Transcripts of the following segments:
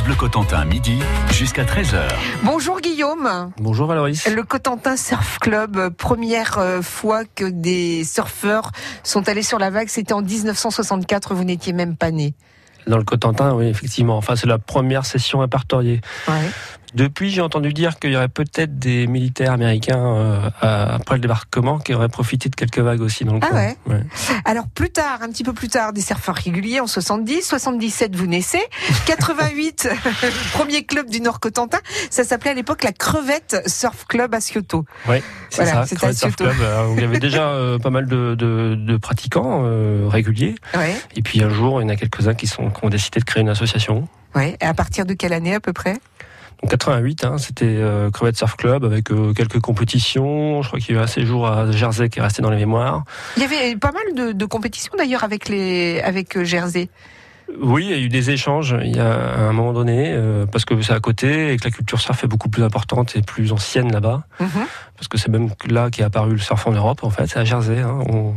France Bleu Cotentin, midi jusqu'à 13h. Bonjour Guillaume. Bonjour Valoris. Le Cotentin Surf Club, première euh, fois que des surfeurs sont allés sur la vague, c'était en 1964, vous n'étiez même pas né. Dans le Cotentin, oui, effectivement. Enfin, c'est la première session répertoriée. Ouais. Depuis, j'ai entendu dire qu'il y aurait peut-être des militaires américains euh, après le débarquement qui auraient profité de quelques vagues aussi dans le Ah coin. ouais Alors plus tard, un petit peu plus tard, des surfeurs réguliers en 70, 77 vous naissez, 88 premier club du Nord Cotentin, ça s'appelait à l'époque la Crevette Surf Club à Cioto. Ouais, c'est Voilà, ça. Crevette Surf. Club, euh, où il y avait déjà euh, pas mal de, de- de pratiquants euh, réguliers. Ouais. Et puis un jour, il y en a quelques-uns qui, sont, qui ont décidé de créer une association. Ouais. Et à partir de quelle année à peu près? 88, hein, c'était euh, Crevette Surf Club avec euh, quelques compétitions. Je crois qu'il y a eu un séjour à Jersey qui est resté dans les mémoires. Il y avait pas mal de, de compétitions d'ailleurs avec les avec euh, Jersey. Oui, il y a eu des échanges il y a à un moment donné, euh, parce que c'est à côté et que la culture surf est beaucoup plus importante et plus ancienne là-bas. Mhm. Parce que c'est même là qu'est apparu le surf en Europe, en fait, c'est à Jersey. Hein. On...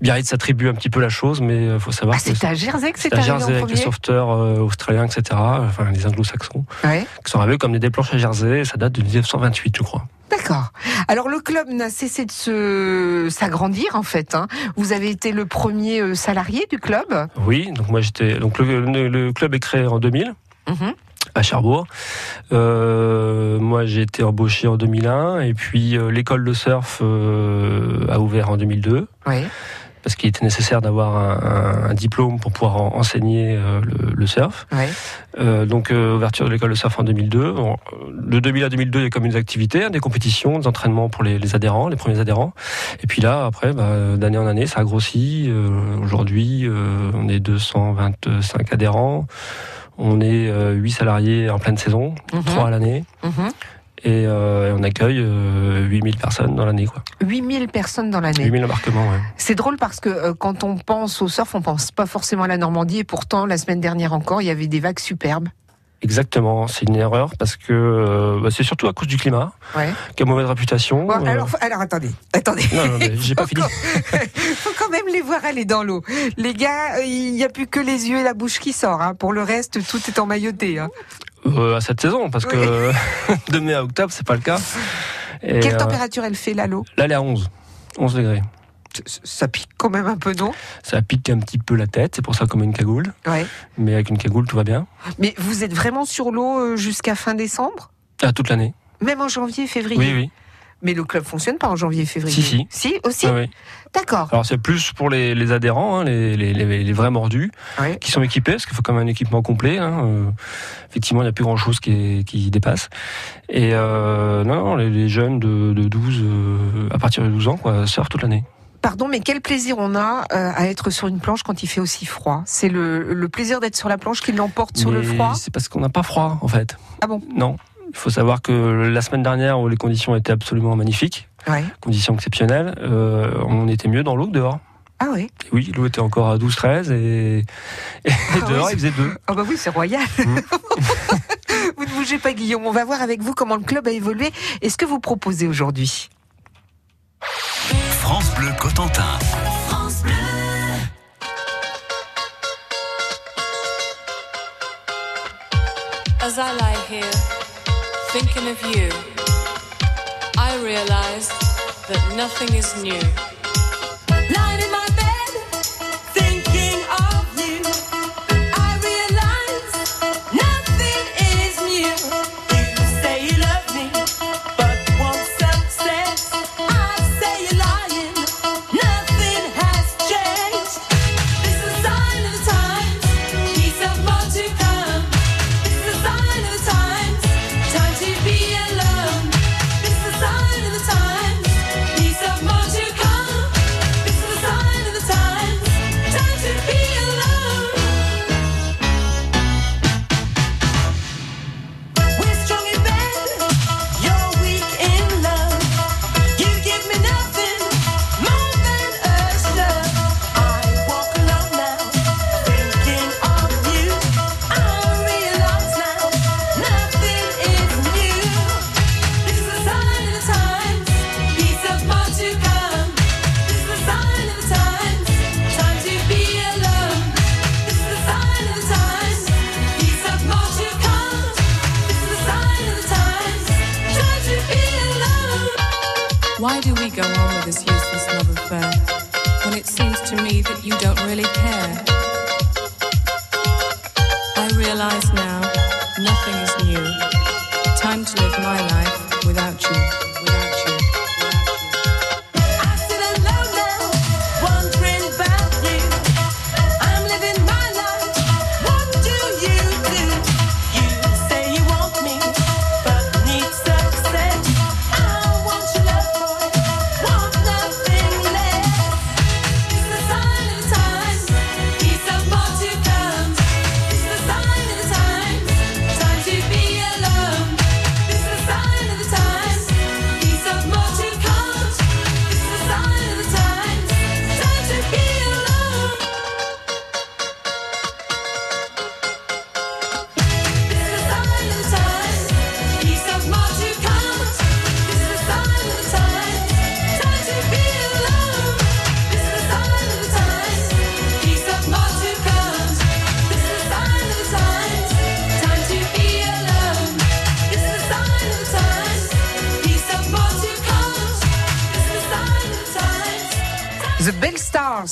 Biarritz s'attribue un petit peu la chose, mais il faut savoir Ah, c'est à Jersey que c'est c'est à Jersey en avec les sauveteurs euh, australiens, etc., enfin les anglo-saxons, Ouais. qui sont arrivés comme des déplanches à Jersey, ça date de 1928, je crois. D'accord. Alors le club n'a cessé de se s'agrandir en fait. hein. Vous avez été le premier euh, salarié du club? Oui, donc moi j'étais. Donc le, club est créé en 2000. Mhm. à Cherbourg. Euh, moi, j'ai été embauché en 2001 et puis euh, l'école de surf euh, a ouvert en 2002 Oui. Parce qu'il était nécessaire d'avoir un, diplôme pour pouvoir en- enseigner euh, le, le surf. Euh, donc euh, ouverture de l'école de surf en 2002. Bon, euh, de 2000 à 2002, il y a comme une activité, hein, des compétitions, des entraînements pour les, les adhérents, les premiers adhérents. Et puis là, après, bah, d'année en année, ça a grossi. Euh, Aujourd'hui, euh, on est 225 adhérents. On est euh, 8 salariés en pleine saison, Mhm. 3 à l'année. Mhm. Et euh, on accueille euh, 8000 personnes dans l'année. quoi. 8000 personnes dans l'année. 8000 embarquements, ouais. C'est drôle parce que euh, quand on pense au surf, on pense pas forcément à la Normandie et pourtant la semaine dernière encore, il y avait des vagues superbes. Exactement, c'est une erreur parce que euh, bah, c'est surtout à cause du climat, Ouais. qui a mauvaise réputation. Bon, Euh, alors, attendez, attendez. Non, non, j'ai pas fini. faut quand même les voir aller dans l'eau. Les gars, il n'y a plus que les yeux et la bouche qui sort. hein. Pour le reste, tout est emmailloté. Hein. Euh, à cette saison, parce que de mai à octobre, c'est pas le cas. Et, Quelle euh, température elle fait là l'eau Là, elle est à 11. 11 degrés. Ça pique quand même un peu, non? Ça pique un petit peu la tête, c'est pour ça qu'on met une cagoule. Ouais. Mais avec une cagoule, tout va bien. Mais vous êtes vraiment sur l'eau euh, jusqu'à fin décembre? Ah, toute l'année. Même en janvier, février? Oui, oui. Mais le club fonctionne pas en janvier, février Si, si. Si, aussi Oui, oui. D'accord. Alors, c'est plus pour les, les adhérents, hein, les, les, vrais mordus, qui sont équipés, parce qu'il faut quand même un équipement complet. hein. Euh, effectivement, il n'y a plus grand-chose qui, est- qui dépasse. Et euh, non, non, les, jeunes de, de 12, euh, à partir de 12 ans, quoi, surfent toute l'année. Pardon, mais quel plaisir on a à être sur une planche quand il fait aussi froid C'est le, le plaisir d'être sur la planche qui l'emporte sur le froid C'est parce qu'on n'a pas froid, en fait. Ah bon? Non. Il faut savoir que la semaine dernière, où les conditions étaient absolument magnifiques, Ouais. conditions exceptionnelles, euh, on était mieux dans l'eau que dehors. Ah oui Et oui, l'eau était encore à 12-13 et, et dehors oui. il faisait 2. Ah bah oui, c'est royal. Mm. vous ne bougez pas, Guillaume. On va voir avec vous comment le club a évolué et ce que vous proposez aujourd'hui. France Bleu Cotentin. As I lie here, thinking of you, I realize that nothing is new. To me that you don't really care? I realize now nothing is new. Time to live my life without you.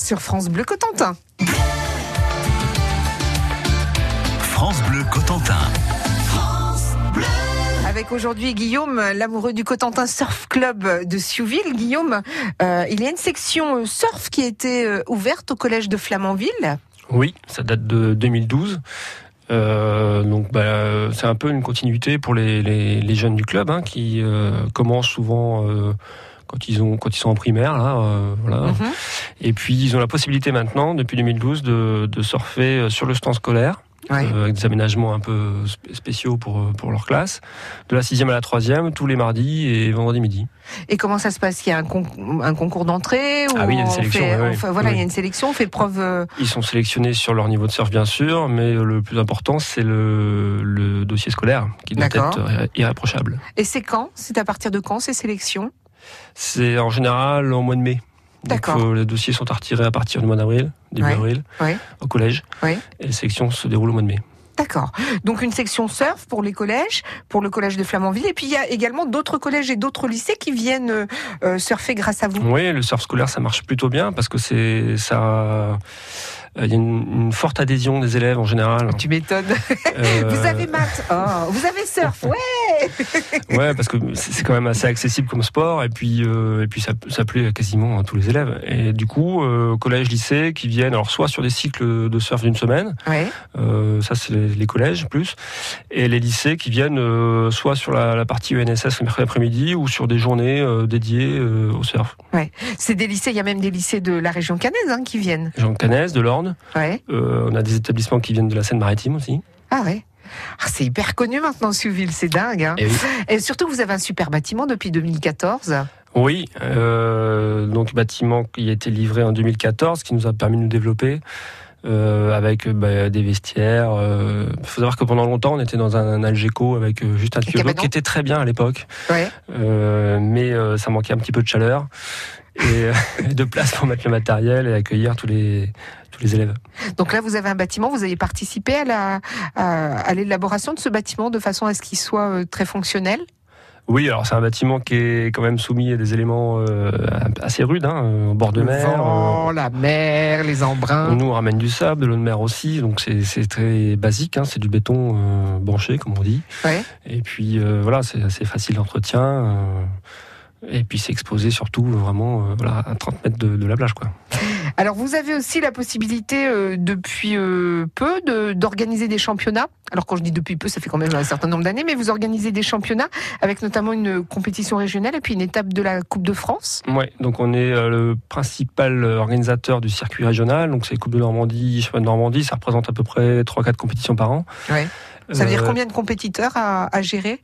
Sur France Bleu Cotentin. France Bleu Cotentin. Avec aujourd'hui Guillaume, l'amoureux du Cotentin Surf Club de Siouville. Guillaume, euh, il y a une section euh, surf qui a été euh, ouverte au collège de Flamanville. Oui, ça date de 2012. Euh, donc bah, c'est un peu une continuité pour les, les, les jeunes du club hein, qui euh, commencent souvent euh, quand ils ont quand ils sont en primaire là, euh, voilà. Mhm. Et puis ils ont la possibilité maintenant depuis 2012 de, de surfer euh, sur le stand scolaire Ouais. euh, avec des aménagements un peu sp- spéciaux pour pour leur classe de la sixième à la troisième tous les mardis et vendredi midi. Et comment ça se passe? Il y a un, con- un concours d'entrée ou Ah oui, il y a une on sélection, fait- fait- Voilà, Oui. il y a une sélection, on fait preuve. Ils sont sélectionnés sur leur niveau de surf bien sûr, mais le plus important c'est le, le dossier scolaire qui doit être irré- irréprochable. Et c'est quand? C'est à partir de quand ces sélections? C'est en général en mois de mai. D'accord. euh, les dossiers sont à retirer à partir du mois d'avril, début Ouais. avril, Ouais. au collège. Ouais. Et les sélections se déroulent au mois de mai. D'accord. Donc une section surf pour les collèges, pour le collège de Flamanville. Et puis il y a également d'autres collèges et d'autres lycées qui viennent euh, euh, surfer grâce à vous. Oui, le surf scolaire, ça marche plutôt bien parce que c'est ça. Il y a une, une forte adhésion des élèves en général. Tu m'étonnes. Euh, Vous avez maths. Oh, vous avez surf. Ouais. Ouais, parce que c'est quand même assez accessible comme sport et puis euh, et puis ça, ça plaît à quasiment à tous les élèves. Et du coup, euh, collège, lycée, qui viennent alors soit sur des cycles de surf d'une semaine, Ouais. euh, ça c'est les, les collèges plus, et les lycées qui viennent soit sur la, la partie ENSS le mercredi après-midi ou sur des journées dédiées au surf. C'est des lycées. Il y a même des lycées de la région canaise hein, qui viennent. De Canès, de l'Orne, Ouais. on a des établissements qui viennent de la Seine-Maritime aussi. Ah ouais. Ah, c'est hyper connu maintenant, Souville, c'est dingue. Hein. Et oui. Et surtout, vous avez un super bâtiment depuis 2014. Oui, euh, donc bâtiment qui a été livré en 2014, qui nous a permis de nous développer avec euh, bah, des vestiaires. Il faut savoir que pendant longtemps, on était dans un, Algeco avec euh, juste un tuyau qui était très bien à l'époque, Ouais. euh, mais euh, ça manquait un petit peu de chaleur et, euh, de place pour mettre le matériel et accueillir tous les tous les élèves. Donc là, vous avez un bâtiment. Vous avez participé à la à, à l'élaboration de ce bâtiment de façon à ce qu'il soit euh, très fonctionnel. Oui, alors c'est un bâtiment qui est quand même soumis à des éléments euh, assez rudes, hein, au bord de Le mer. euh, vent, la mer, les embruns. Nous, on ramène du sable, de l'eau de mer aussi, donc c'est c'est très basique, hein, c'est du béton euh, branché, comme on dit. Ouais. Et puis euh, voilà, c'est assez facile d'entretien. Euh, et puis c'est exposé surtout vraiment euh, voilà, à 30 mètres de, de la plage. Quoi. Alors, vous avez aussi la possibilité euh, depuis euh, peu de- d'organiser des championnats. Alors, quand je dis depuis peu, ça fait quand même un certain nombre d'années, mais vous organisez des championnats avec notamment une compétition régionale et puis une étape de la Coupe de France. Ouais, donc on est euh, le principal organisateur du circuit régional, donc c'est Coupe de Normandie, Championnat de Normandie, ça représente à peu près 3-4 compétitions par an. Ouais. Ça veut dire Euh, combien de compétiteurs à, à gérer?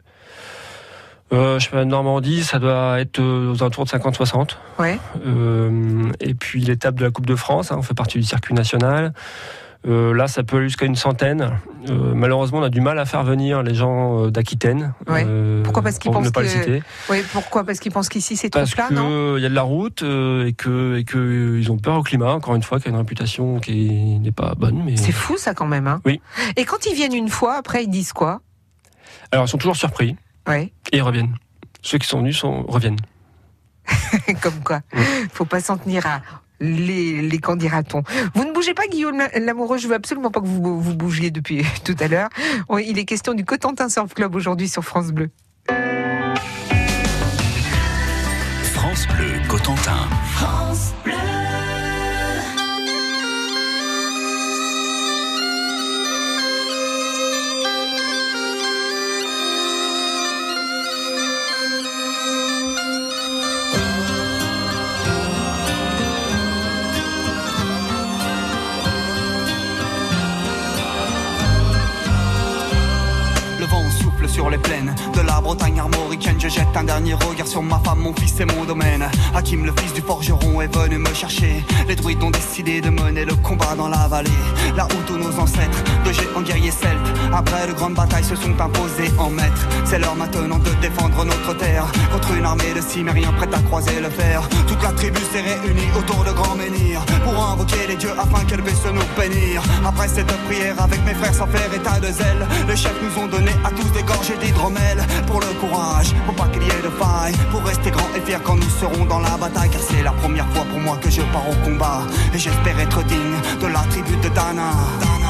Euh, de Normandie, ça doit être euh, aux alentours de 50-60. Ouais. Euh, et puis l'étape de la Coupe de France, hein, on fait partie du circuit national. Euh, là, ça peut aller jusqu'à une centaine. Euh, malheureusement, on a du mal à faire venir les gens d'Aquitaine. Ouais. Euh, Pourquoi Parce qu'ils pour pensent pas les que- citer. Oui, pourquoi Parce qu'ils pensent qu'ici c'est trop plat, non il y a de la route et que et que euh, ils ont peur au climat. Encore une fois, qui a une réputation qui n'est pas bonne. Mais C'est fou ça quand même. Hein Oui. Et quand ils viennent une fois, après ils disent quoi? Alors ils sont toujours surpris Ouais. et ils reviennent. Ceux qui sont venus sont reviennent. Comme quoi, faut pas s'en tenir à les, les qu'en dira-t-on. Vous ne bougez pas, Guillaume Lamoureux, je veux absolument pas que vous, vous bougiez depuis tout à l'heure. Il est question du Cotentin Surf Club aujourd'hui sur France Bleu. France Bleu Cotentin. France Bleu. Sur les plaines de la Bretagne armoricaine. Je jette un dernier regard sur ma femme, mon fils et mon domaine. Hakim, le fils du forgeron, est venu me chercher. Les druides ont décidé de mener le combat dans la vallée. Là où tous nos ancêtres, de géants guerriers celtes, après de grandes batailles, se sont imposés en maîtres. C'est l'heure maintenant de défendre notre terre contre une armée de cimériens prête à croiser le fer. Toute la tribu s'est réunie autour de grands menhirs pour invoquer les dieux afin qu'elle puisse nous bénir. Après cette prière, avec mes frères sans faire état de zèle, les chefs nous ont donné à tous des gorgées d'hydromel pour le courage, pour pas qu'il y ait de faille, pour rester grand et fier quand nous serons dans la bataille, car c'est la première fois pour moi que je pars au combat, et j'espère être digne de la tribu de Dana. Incantations de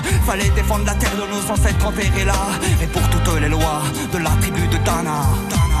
Fallait défendre la terre de nos ancêtres enterrés là. Et pour toutes les lois de la tribu de Dana. on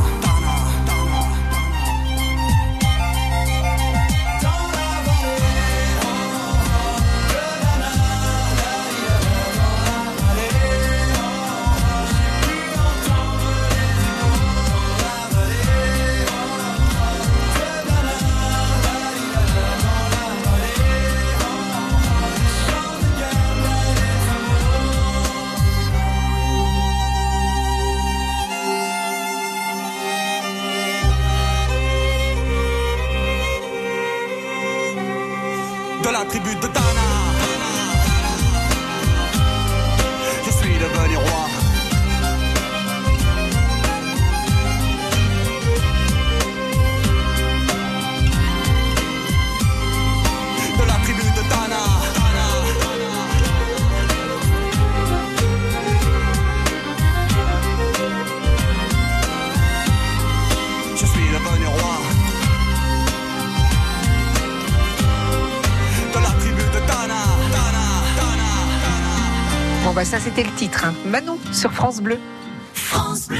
Ça c'était le titre. Hein. Manon sur France Bleu. France Bleu.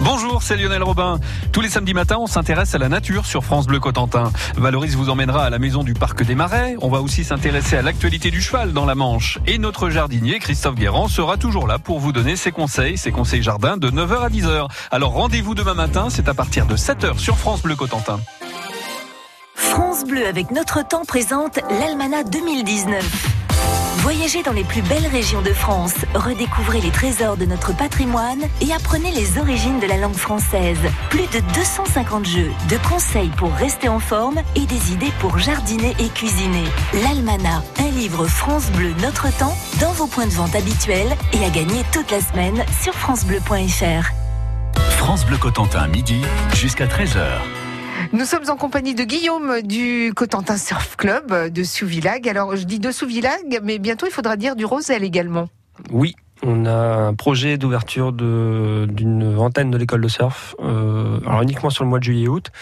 Bonjour, c'est Lionel Robin. Tous les samedis matins, on s'intéresse à la nature sur France Bleu Cotentin. Valoris vous emmènera à la maison du Parc des Marais. On va aussi s'intéresser à l'actualité du cheval dans la Manche. Et notre jardinier, Christophe Guérand, sera toujours là pour vous donner ses conseils, ses conseils jardin de 9h à 10h. Alors rendez-vous demain matin, c'est à partir de 7h sur France Bleu Cotentin. France Bleu avec notre temps présente l'Almanach 2019. Voyagez dans les plus belles régions de France, redécouvrez les trésors de notre patrimoine et apprenez les origines de la langue française. Plus de 250 jeux, de conseils pour rester en forme et des idées pour jardiner et cuisiner. L'Almanach, un livre France Bleu Notre Temps dans vos points de vente habituels et à gagner toute la semaine sur francebleu.fr. France Bleu Cotentin, midi jusqu'à 13h. Nous sommes en compagnie de Guillaume du Cotentin Surf Club de Souvillag. Alors, je dis de Souvillag, mais bientôt il faudra dire du Rosel également. Oui, on a un projet d'ouverture d'une antenne de l'école de surf, euh, alors uniquement sur le mois de juillet et août,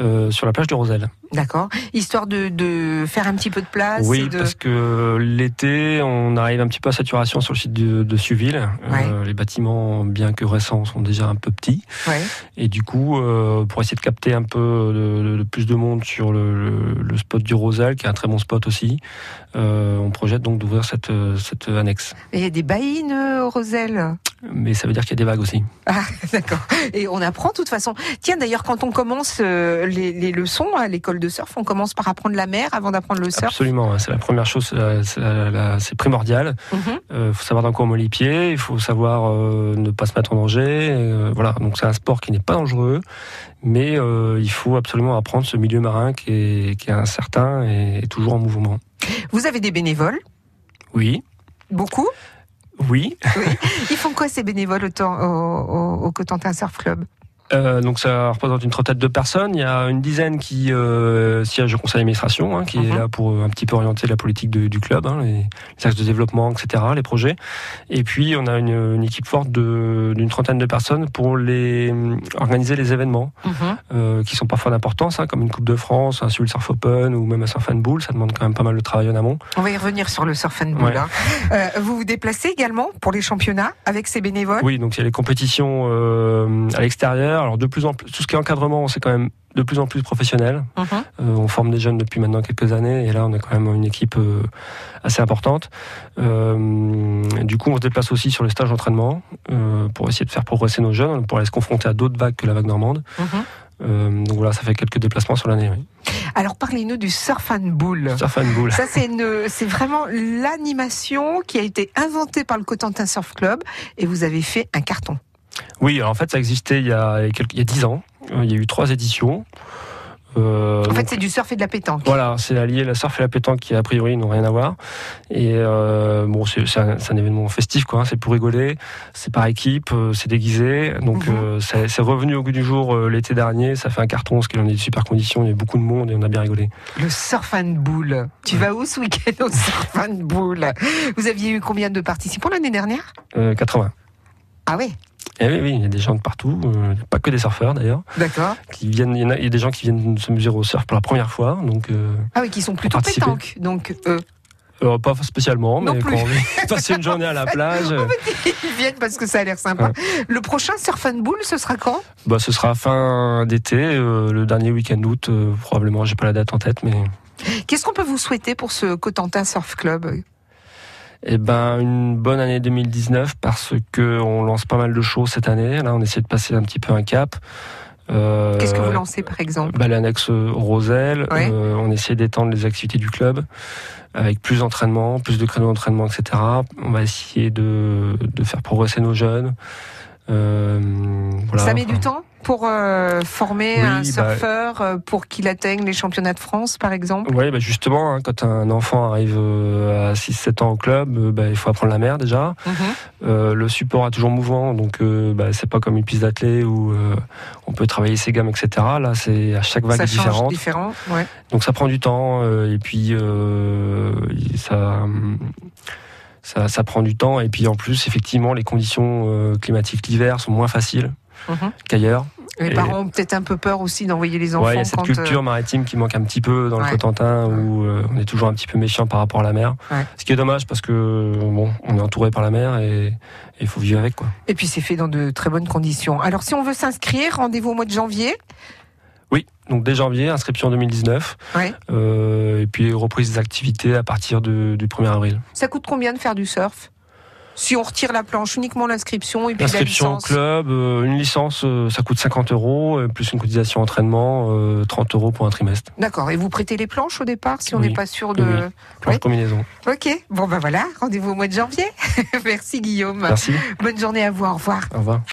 euh, sur la plage du Rosel. D'accord. Histoire de, faire un petit peu de place. Oui, parce que l'été, on arrive un petit peu à saturation sur le site de, de Suville. Euh, les bâtiments, bien que récents, sont déjà un peu petits. Et du coup, euh, pour essayer de capter un peu de, plus de monde sur le, spot du Rosel, qui est un très bon spot aussi, euh, on projette donc d'ouvrir cette, cette annexe. Et il y a des baïnes au Rosel mais ça veut dire qu'il y a des vagues aussi. Ah, d'accord. Et on apprend de toute façon. Tiens, d'ailleurs, quand on commence les leçons à l'école de surf, on commence par apprendre la mer avant d'apprendre le surf? Absolument, c'est la première chose, euh, c'est primordial. Il mhm. euh, faut savoir dans quoi on met les pieds, il faut savoir euh, ne pas se mettre en danger. voilà, donc c'est un sport qui n'est pas dangereux, mais il faut absolument apprendre ce milieu marin qui est, qui est incertain et toujours en mouvement. Vous avez des bénévoles? Oui. Beaucoup? Oui. oui. Ils font quoi ces bénévoles au, au, au Cotentin Surf Club? Euh, donc ça représente une trentaine de personnes. Il y a une dizaine qui euh, siègent au conseil d'administration, hein, qui est mhm. là pour euh, un petit peu orienter la politique du club, hein, les, axes de développement, etc., les projets. Et puis on a une, équipe forte d'une trentaine de personnes pour les organiser les événements mhm. euh, qui sont parfois d'importance, hein, comme une Coupe de France, un Surf Open ou même un Surf and Bull. Ça demande quand même pas mal de travail en amont. On va y revenir sur le Surf and Bull. Hein. Euh, vous vous déplacez également pour les championnats avec ces bénévoles? Oui, donc il y a les compétitions euh, à l'extérieur alors de plus en plus, tout ce qui est encadrement, c'est quand même de plus en plus professionnel. Mhm. Euh, on forme des jeunes depuis maintenant quelques années et là on a quand même une équipe euh, assez importante. Euh, du coup on se déplace aussi sur les stages d'entraînement pour essayer de faire progresser nos jeunes, pour aller se confronter à d'autres vagues que la vague normande. Mhm. donc voilà, ça fait quelques déplacements sur l'année. Alors parlez-nous du surf and bull. Surf and bull. Ça c'est vraiment l'animation qui a été inventée par le Cotentin Surf Club et vous avez fait un carton. Oui, en fait, ça existait il y a, il y a 10 ans. Euh, il y a eu trois éditions. Euh, en fait, c'est du surf et de la pétanque. Voilà, c'est allié la surf et la pétanque qui a priori n'ont rien à voir. Et euh, bon, c'est un, événement festif, quoi. Hein, c'est pour rigoler, c'est par équipe, c'est déguisé. Donc, mhm. c'est revenu au goût du jour l'été dernier. Ça fait un carton, ce qui en est de super conditions. Il y a beaucoup de monde et on a bien rigolé. Le surf and bull. Tu vas où ce week-end au surf and bull Vous aviez eu combien de participants l'année dernière? 80. Ah oui eh oui, oui, il y a des gens de partout, euh, pas que des surfeurs d'ailleurs. D'accord. Qui viennent, il y, a, des gens qui viennent se mesurer au surf pour la première fois, donc. Euh, ah oui, qui sont plutôt pétanques, donc eux. Euh, pas spécialement, mais quand on passer une journée à la plage. Ils viennent parce que ça a l'air sympa. Le prochain Surf and Bull, ce sera quand? Bah, Ce sera fin d'été, le dernier week-end d'août, probablement. J'ai pas la date en tête, mais. Qu'est-ce qu'on peut vous souhaiter pour ce Cotentin Surf Club? Eh ben, une bonne année 2019 parce que on lance pas mal de choses cette année. Là, on essaie de passer un petit peu un cap. Euh, Qu'est-ce que vous lancez par exemple? bah, L'annexe Roselle. Euh, on essaie d'étendre les activités du club avec plus d'entraînement, plus de créneaux d'entraînement, etc. On va essayer de, de faire progresser nos jeunes. Euh, voilà, Ça met du temps? Pour euh, former un bah, surfeur euh, pour qu'il atteigne les championnats de France, par exemple? Oui, bah justement, hein, quand un enfant arrive euh, à 6-7 ans au club, bah, il faut apprendre la mer déjà. Mhm. le support est toujours mouvant, donc bah, c'est pas comme une piste d'athlée où on peut travailler ses gammes, etc. Là, c'est à chaque vague ça différente. Différent, ouais. Donc ça prend du temps, et puis ça ça, ça, prend du temps. Et puis en plus, effectivement, les conditions climatiques l'hiver sont moins faciles. Mhm. qu'ailleurs. Les Et- parents ont peut-être un peu peur aussi d'envoyer les enfants Ouais, il y a cette quand. euh, culture maritime qui manque un petit peu dans Ouais. le Cotentin où euh, on est toujours un petit peu méfiant par rapport à la mer. Ouais. Ce qui est dommage parce que bon, on est entouré par la mer et il faut vivre avec quoi. Et puis c'est fait dans de très bonnes conditions. Alors si on veut s'inscrire, rendez-vous au mois de janvier? Oui, donc dès janvier, inscription 2019 Ouais. euh, et puis reprise des activités à partir de- du 1er avril. Ça coûte combien de faire du surf? Si on retire la planche, uniquement l'inscription et puis la L'inscription au licence. club, euh, une licence, euh, ça coûte 50 euros, euh, plus une cotisation entraînement, euh, 30 euros pour un trimestre. D'accord. Et vous prêtez les planches au départ si on Oui. n'est pas sûr de. Oui, Planche Ouais. combinaison. Ok. Bon ben voilà. Rendez-vous au mois de janvier. Merci Guillaume. Merci. Bonne journée à vous. Au revoir. Au revoir.